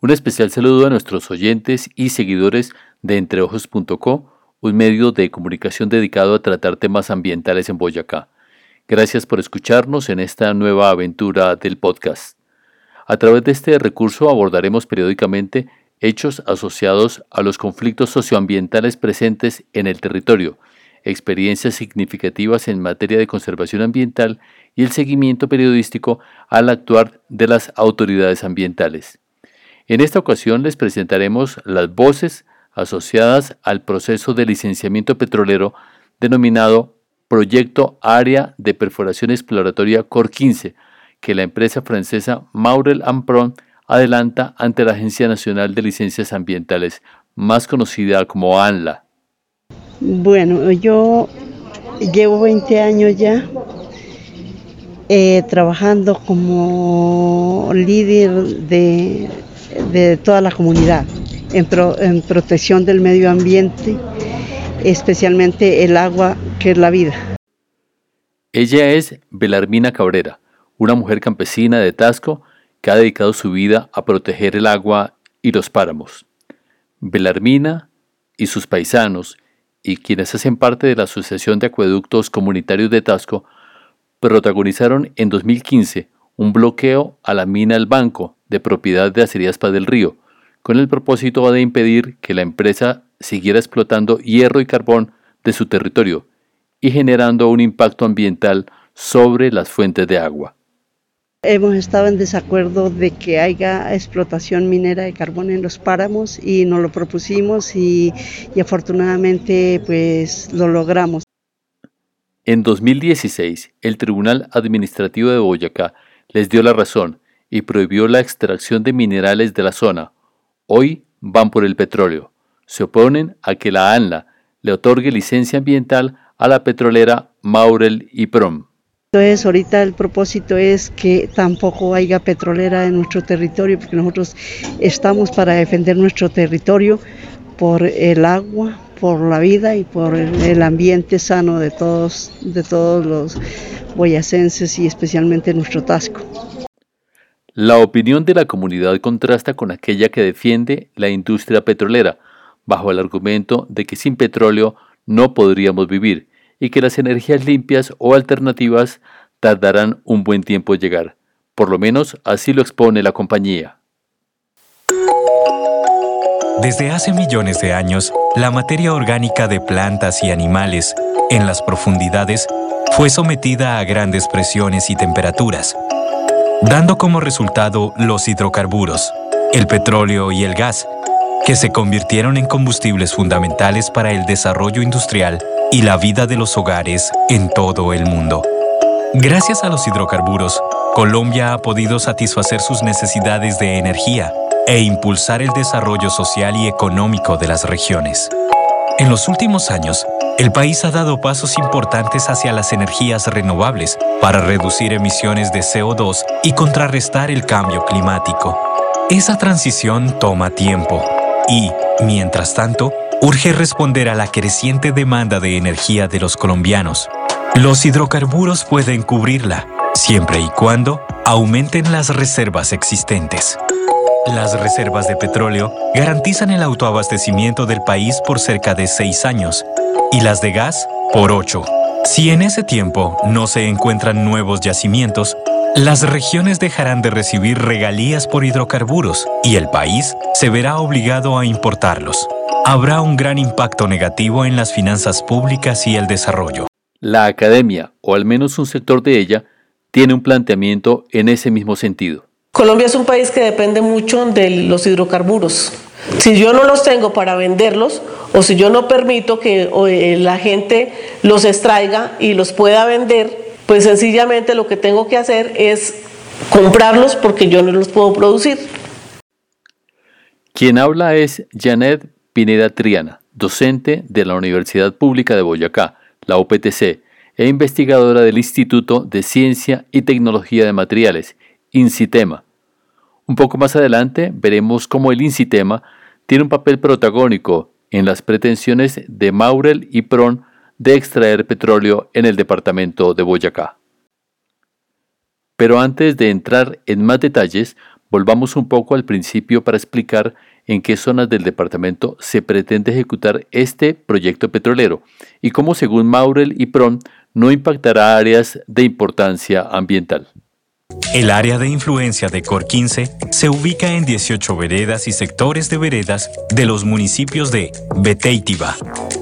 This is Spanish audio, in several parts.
Un especial saludo a nuestros oyentes y seguidores de entreojos.co, un medio de comunicación dedicado a tratar temas ambientales en Boyacá. Gracias por escucharnos en esta nueva aventura del podcast. A través de este recurso abordaremos periódicamente hechos asociados a los conflictos socioambientales presentes en el territorio, experiencias significativas en materia de conservación ambiental y el seguimiento periodístico al actuar de las autoridades ambientales. En esta ocasión les presentaremos las voces asociadas al proceso de licenciamiento petrolero denominado Proyecto Área de Perforación Exploratoria COR 15, que la empresa francesa Maurel Ampron adelanta ante la Agencia Nacional de Licencias Ambientales, más conocida como ANLA. Bueno, yo llevo 20 años ya eh, trabajando como líder de de toda la comunidad en, protección del medio ambiente, especialmente el agua que es la vida. Ella es Belarmina Cabrera, una mujer campesina de Tasco que ha dedicado su vida a proteger el agua y los páramos. Belarmina y sus paisanos y quienes hacen parte de la Asociación de Acueductos Comunitarios de Tasco protagonizaron en 2015 un bloqueo a la mina El Banco de propiedad de Acerías Paz del Río, con el propósito de impedir que la empresa siguiera explotando hierro y carbón de su territorio y generando un impacto ambiental sobre las fuentes de agua. Hemos estado en desacuerdo de que haya explotación minera de carbón en los páramos y nos lo propusimos y, y afortunadamente pues lo logramos. En 2016, el Tribunal Administrativo de Boyacá les dio la razón y prohibió la extracción de minerales de la zona. Hoy van por el petróleo. Se oponen a que la ANLA le otorgue licencia ambiental a la petrolera Maurel y Prom. Entonces ahorita el propósito es que tampoco haya petrolera en nuestro territorio, porque nosotros estamos para defender nuestro territorio por el agua, por la vida y por el ambiente sano de todos, de todos los boyacenses y especialmente nuestro Tasco. La opinión de la comunidad contrasta con aquella que defiende la industria petrolera, bajo el argumento de que sin petróleo no podríamos vivir y que las energías limpias o alternativas tardarán un buen tiempo en llegar. Por lo menos así lo expone la compañía. Desde hace millones de años, la materia orgánica de plantas y animales en las profundidades fue sometida a grandes presiones y temperaturas dando como resultado los hidrocarburos, el petróleo y el gas, que se convirtieron en combustibles fundamentales para el desarrollo industrial y la vida de los hogares en todo el mundo. Gracias a los hidrocarburos, Colombia ha podido satisfacer sus necesidades de energía e impulsar el desarrollo social y económico de las regiones. En los últimos años, el país ha dado pasos importantes hacia las energías renovables para reducir emisiones de CO2 y contrarrestar el cambio climático. Esa transición toma tiempo y, mientras tanto, urge responder a la creciente demanda de energía de los colombianos. Los hidrocarburos pueden cubrirla, siempre y cuando aumenten las reservas existentes. Las reservas de petróleo garantizan el autoabastecimiento del país por cerca de seis años y las de gas por 8. Si en ese tiempo no se encuentran nuevos yacimientos, las regiones dejarán de recibir regalías por hidrocarburos y el país se verá obligado a importarlos. Habrá un gran impacto negativo en las finanzas públicas y el desarrollo. La academia, o al menos un sector de ella, tiene un planteamiento en ese mismo sentido. Colombia es un país que depende mucho de los hidrocarburos. Si yo no los tengo para venderlos o si yo no permito que eh, la gente los extraiga y los pueda vender, pues sencillamente lo que tengo que hacer es comprarlos porque yo no los puedo producir. Quien habla es Janet Pineda Triana, docente de la Universidad Pública de Boyacá, la UPTC, e investigadora del Instituto de Ciencia y Tecnología de Materiales, INCITEMA. Un poco más adelante veremos cómo el INCITEMA tiene un papel protagónico en las pretensiones de Maurel y Pron de extraer petróleo en el departamento de Boyacá. Pero antes de entrar en más detalles, Volvamos un poco al principio para explicar en qué zonas del departamento se pretende ejecutar este proyecto petrolero y cómo, según Maurel y Pron, no impactará áreas de importancia ambiental. El área de influencia de Cor 15 se ubica en 18 veredas y sectores de veredas de los municipios de Beteitiva,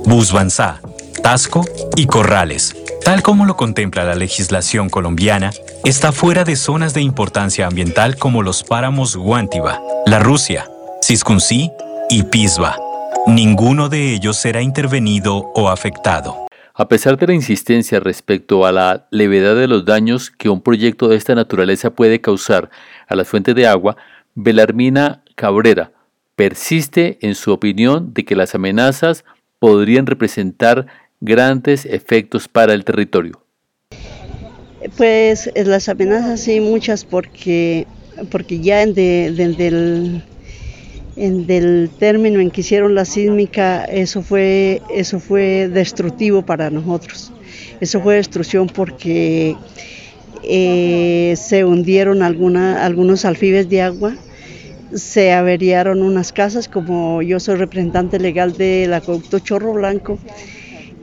Busbanzá, Tasco y Corrales. Tal como lo contempla la legislación colombiana, está fuera de zonas de importancia ambiental como los páramos Guantiva, La Rusia, Ciscuncí y Pisba. Ninguno de ellos será intervenido o afectado. A pesar de la insistencia respecto a la levedad de los daños que un proyecto de esta naturaleza puede causar a las fuentes de agua, Belarmina Cabrera persiste en su opinión de que las amenazas podrían representar grandes efectos para el territorio. Pues las amenazas sí muchas porque, porque ya en el en del término en que hicieron la sísmica, eso fue, eso fue destructivo para nosotros. Eso fue destrucción porque eh, se hundieron algunos alfibes de agua, se averiaron unas casas, como yo soy representante legal del acueducto Chorro Blanco,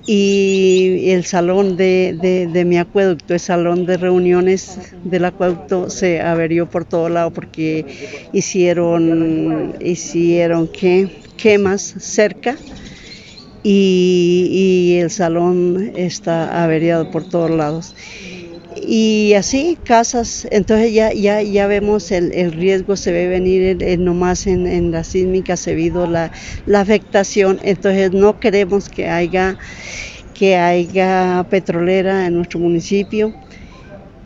y el salón de, mi acueducto, el salón de reuniones del acueducto se averió por todo lado porque hicieron, hicieron quemas cerca y, el salón está averiado por todos lados. Y así, casas, entonces ya, ya, ya vemos el, riesgo, se ve venir nomás en, en, la sísmica, se visto la, la afectación, entonces no queremos que haya, que haya petrolera en nuestro municipio.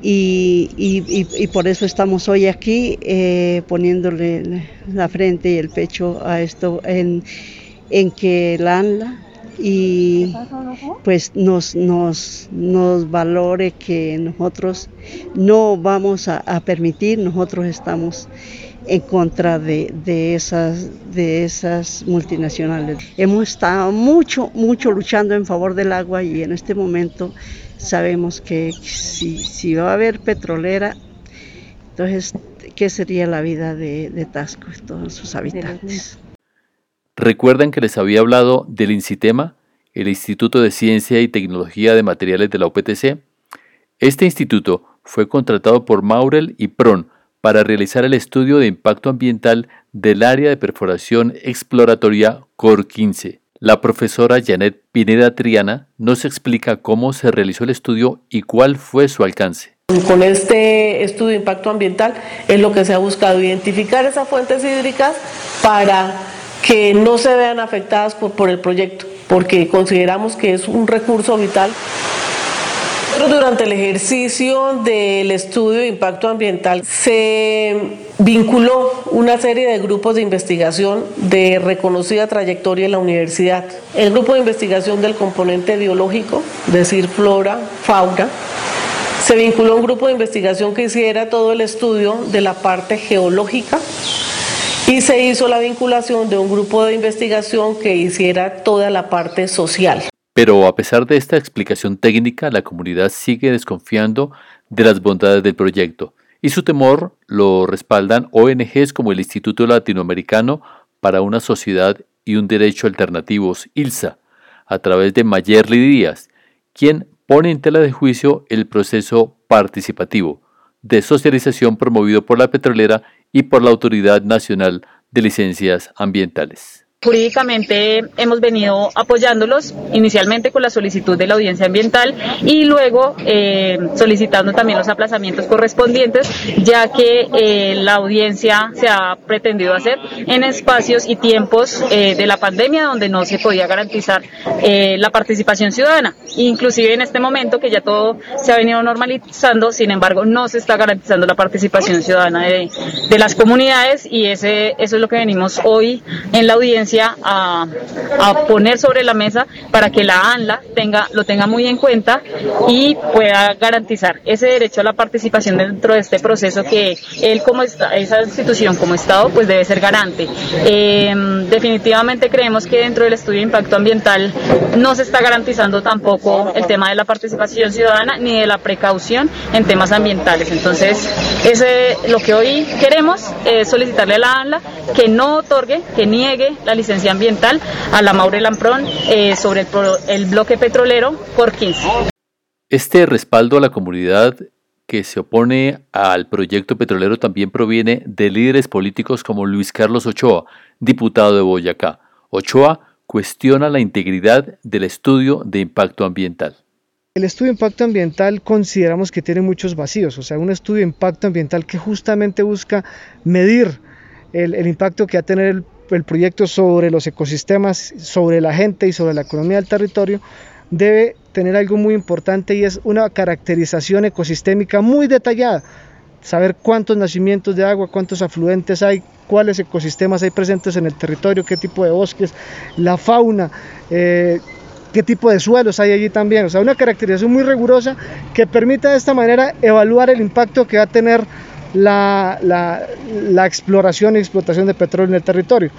Y, y, por eso estamos hoy aquí eh, poniéndole la frente y el pecho a esto en, en que la ANLA y pues nos, nos, nos valore que nosotros no vamos a, permitir, nosotros estamos en contra de, de, esas, de esas multinacionales. Hemos estado mucho, mucho luchando en favor del agua y en este momento sabemos que si, si va a haber petrolera, entonces, ¿qué sería la vida de, de Tasco y todos sus habitantes? ¿Recuerdan que les había hablado del INCITEMA, el Instituto de Ciencia y Tecnología de Materiales de la UPTC? Este instituto fue contratado por Maurel y PRON para realizar el estudio de impacto ambiental del área de perforación exploratoria COR 15. La profesora Janet Pineda Triana nos explica cómo se realizó el estudio y cuál fue su alcance. Con este estudio de impacto ambiental es lo que se ha buscado identificar esas fuentes hídricas para que no se vean afectadas por, el proyecto, porque consideramos que es un recurso vital durante el ejercicio del estudio de impacto ambiental se vinculó una serie de grupos de investigación de reconocida trayectoria en la universidad. El grupo de investigación del componente biológico, es decir, flora, fauna, se vinculó a un grupo de investigación que hiciera todo el estudio de la parte geológica y se hizo la vinculación de un grupo de investigación que hiciera toda la parte social. Pero a pesar de esta explicación técnica, la comunidad sigue desconfiando de las bondades del proyecto y su temor lo respaldan ONGs como el Instituto Latinoamericano para una Sociedad y un Derecho Alternativos, ILSA, a través de Mayerly Díaz, quien pone en tela de juicio el proceso participativo de socialización promovido por la petrolera y por la Autoridad Nacional de Licencias Ambientales. Jurídicamente hemos venido apoyándolos inicialmente con la solicitud de la audiencia ambiental y luego eh, solicitando también los aplazamientos correspondientes, ya que eh, la audiencia se ha pretendido hacer en espacios y tiempos eh, de la pandemia donde no se podía garantizar la participación ciudadana. Inclusive en este momento que ya todo se ha venido normalizando, sin embargo no se está garantizando la participación ciudadana de, de las comunidades y ese, eso es lo que venimos hoy en la audiencia denuncia a, poner sobre la mesa para que la ANLA tenga, lo tenga muy en cuenta y pueda garantizar ese derecho a la participación dentro de este proceso que él como está, esa institución como Estado pues debe ser garante. Em, definitivamente creemos que dentro del estudio de impacto ambiental no se está garantizando tampoco el tema de la participación ciudadana ni de la precaución en temas ambientales. Entonces, ese lo que hoy queremos es solicitarle a la ANLA que no otorgue, que niegue la licencia ambiental a la Maure Lamprón eh, sobre el, el bloque petrolero por 15. Este respaldo a la comunidad que se opone al proyecto petrolero también proviene de líderes políticos como Luis Carlos Ochoa, diputado de Boyacá. Ochoa cuestiona la integridad del estudio de impacto ambiental. El estudio de impacto ambiental consideramos que tiene muchos vacíos, o sea, un estudio de impacto ambiental que justamente busca medir el, impacto que va a tener el, el proyecto sobre los ecosistemas, sobre la gente y sobre la economía del territorio, debe tener algo muy importante y es una caracterización ecosistémica muy detallada. Saber cuántos nacimientos de agua, cuántos afluentes hay, cuáles ecosistemas hay presentes en el territorio, qué tipo de bosques, la fauna, eh, qué tipo de suelos hay allí también. O sea, una caracterización muy rigurosa que permita de esta manera evaluar el impacto que va a tener la, exploración y explotación de petróleo en el territorio.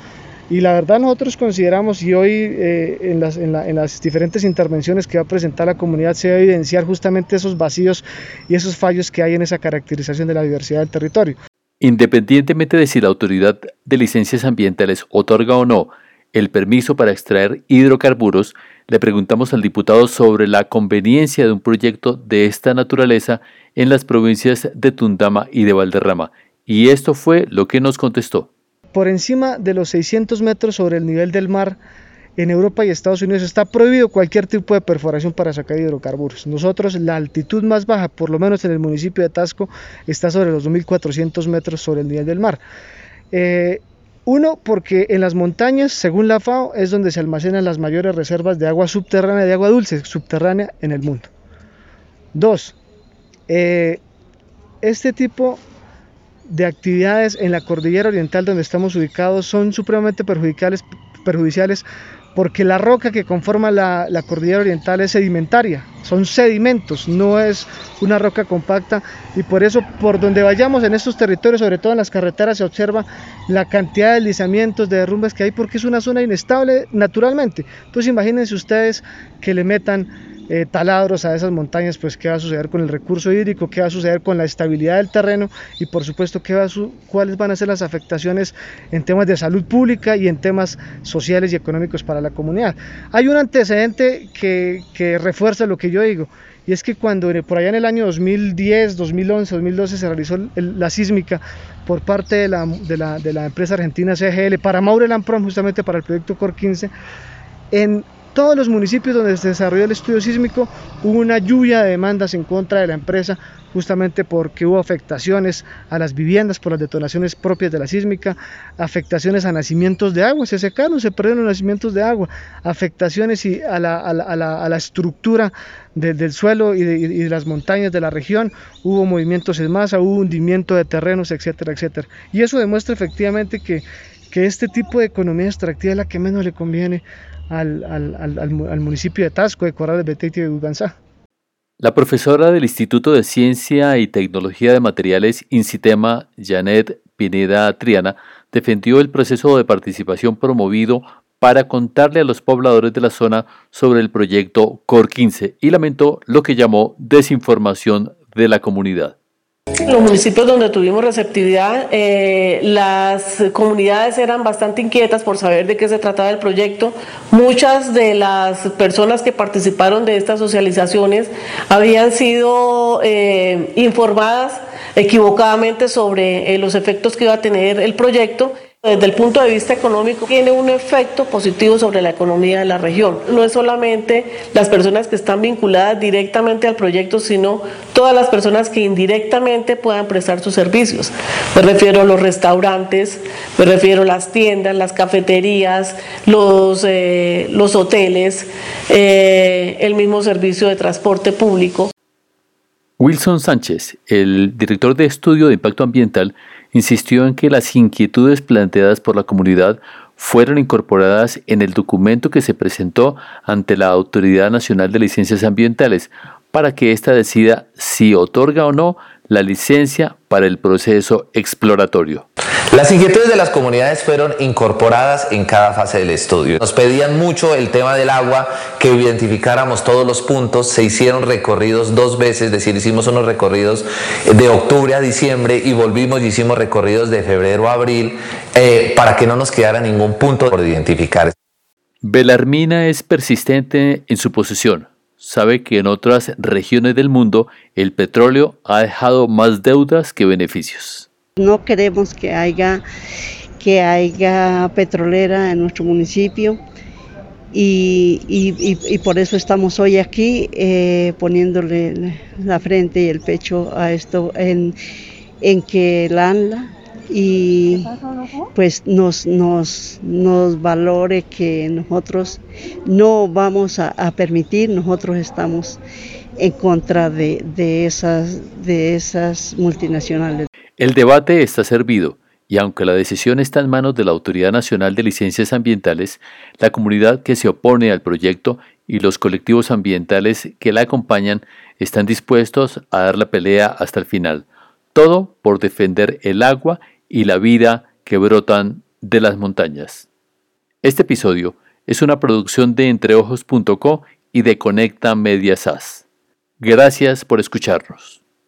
Y la verdad nosotros consideramos y hoy eh, en, las, en, las, diferentes intervenciones que va a presentar la comunidad se va a evidenciar justamente esos vacíos y esos fallos que hay en esa caracterización de la diversidad del territorio. Independientemente de si la autoridad de licencias ambientales otorga o no el permiso para extraer hidrocarburos, le preguntamos al diputado sobre la conveniencia de un proyecto de esta naturaleza en las provincias de Tundama y de Valderrama, y esto fue lo que nos contestó. Por encima de los 600 metros sobre el nivel del mar, en Europa y Estados Unidos está prohibido cualquier tipo de perforación para sacar hidrocarburos. Nosotros la altitud más baja, por lo menos en el municipio de Tasco, está sobre los 2.400 metros sobre el nivel del mar. Eh, uno, porque en las montañas, según la FAO, es donde se almacenan las mayores reservas de agua subterránea, de agua dulce subterránea en el mundo. Dos, eh, este tipo de actividades en la cordillera oriental donde estamos ubicados son supremamente perjudiciales, perjudiciales porque la roca que conforma la, cordillera oriental es sedimentaria, son sedimentos, no es una roca compacta y por eso por donde vayamos en estos territorios, sobre todo en las carreteras, se observa la cantidad de deslizamientos, de derrumbes que hay porque es una zona inestable naturalmente. Entonces imagínense ustedes que le metan eh, taladros a esas montañas, pues qué va a suceder con el recurso hídrico, qué va a suceder con la estabilidad del terreno y por supuesto qué va cuáles van a ser las afectaciones en temas de salud pública y en temas sociales y económicos para la comunidad. Hay un antecedente que, que refuerza lo que yo digo. Y es que cuando por allá en el año 2010, 2011, 2012 se realizó la sísmica por parte de la, de la, de la empresa argentina CGL para Maure Lamprom, justamente para el proyecto COR 15, en todos los municipios donde se desarrolló el estudio sísmico hubo una lluvia de demandas en contra de la empresa justamente porque hubo afectaciones a las viviendas por las detonaciones propias de la sísmica, afectaciones a nacimientos de agua, se secaron, se perdieron los nacimientos de agua, afectaciones a la, estructura del suelo y de, las montañas de la región, hubo movimientos en masa, hubo hundimiento de terrenos, etcétera, etcétera. Y eso demuestra efectivamente que, que este tipo de economía extractiva es la que menos le conviene al, al, al, municipio de Tasco, de Corral de Betete y de Uganzá. La profesora del Instituto de Ciencia y Tecnología de Materiales INCITEMA, Janet Pineda Triana, defendió el proceso de participación promovido para contarle a los pobladores de la zona sobre el proyecto COR 15 y lamentó lo que llamó desinformación de la comunidad. Los municipios donde tuvimos receptividad, eh, las comunidades eran bastante inquietas por saber de qué se trataba el proyecto. Muchas de las personas que participaron de estas socializaciones habían sido eh, informadas equivocadamente sobre eh, los efectos que iba a tener el proyecto desde el punto de vista económico tiene un efecto positivo sobre la economía de la región. No es solamente las personas que están vinculadas directamente al proyecto, sino todas las personas que indirectamente puedan prestar sus servicios. Me refiero a los restaurantes, me refiero a las tiendas, las cafeterías, los, eh, los hoteles, eh, el mismo servicio de transporte público. Wilson Sánchez, el director de estudio de impacto ambiental, insistió en que las inquietudes planteadas por la comunidad fueron incorporadas en el documento que se presentó ante la Autoridad Nacional de Licencias Ambientales para que ésta decida si otorga o no la licencia para el proceso exploratorio. Las inquietudes de las comunidades fueron incorporadas en cada fase del estudio. Nos pedían mucho el tema del agua, que identificáramos todos los puntos. Se hicieron recorridos dos veces, es decir, hicimos unos recorridos de octubre a diciembre y volvimos y hicimos recorridos de febrero a abril eh, para que no nos quedara ningún punto por identificar. Belarmina es persistente en su posición. Sabe que en otras regiones del mundo el petróleo ha dejado más deudas que beneficios. No queremos que haya, que haya petrolera en nuestro municipio y, por eso estamos hoy aquí eh, poniéndole la frente y el pecho a esto en, que la ANLA y pues nos, nos, nos valore que nosotros no vamos a, permitir, nosotros estamos en contra de, de, esas, de esas multinacionales. El debate está servido y aunque la decisión está en manos de la Autoridad Nacional de Licencias Ambientales, la comunidad que se opone al proyecto y los colectivos ambientales que la acompañan están dispuestos a dar la pelea hasta el final, todo por defender el agua y la vida que brotan de las montañas. Este episodio es una producción de entreojos.co y de Conecta Media SAS. Gracias por escucharnos.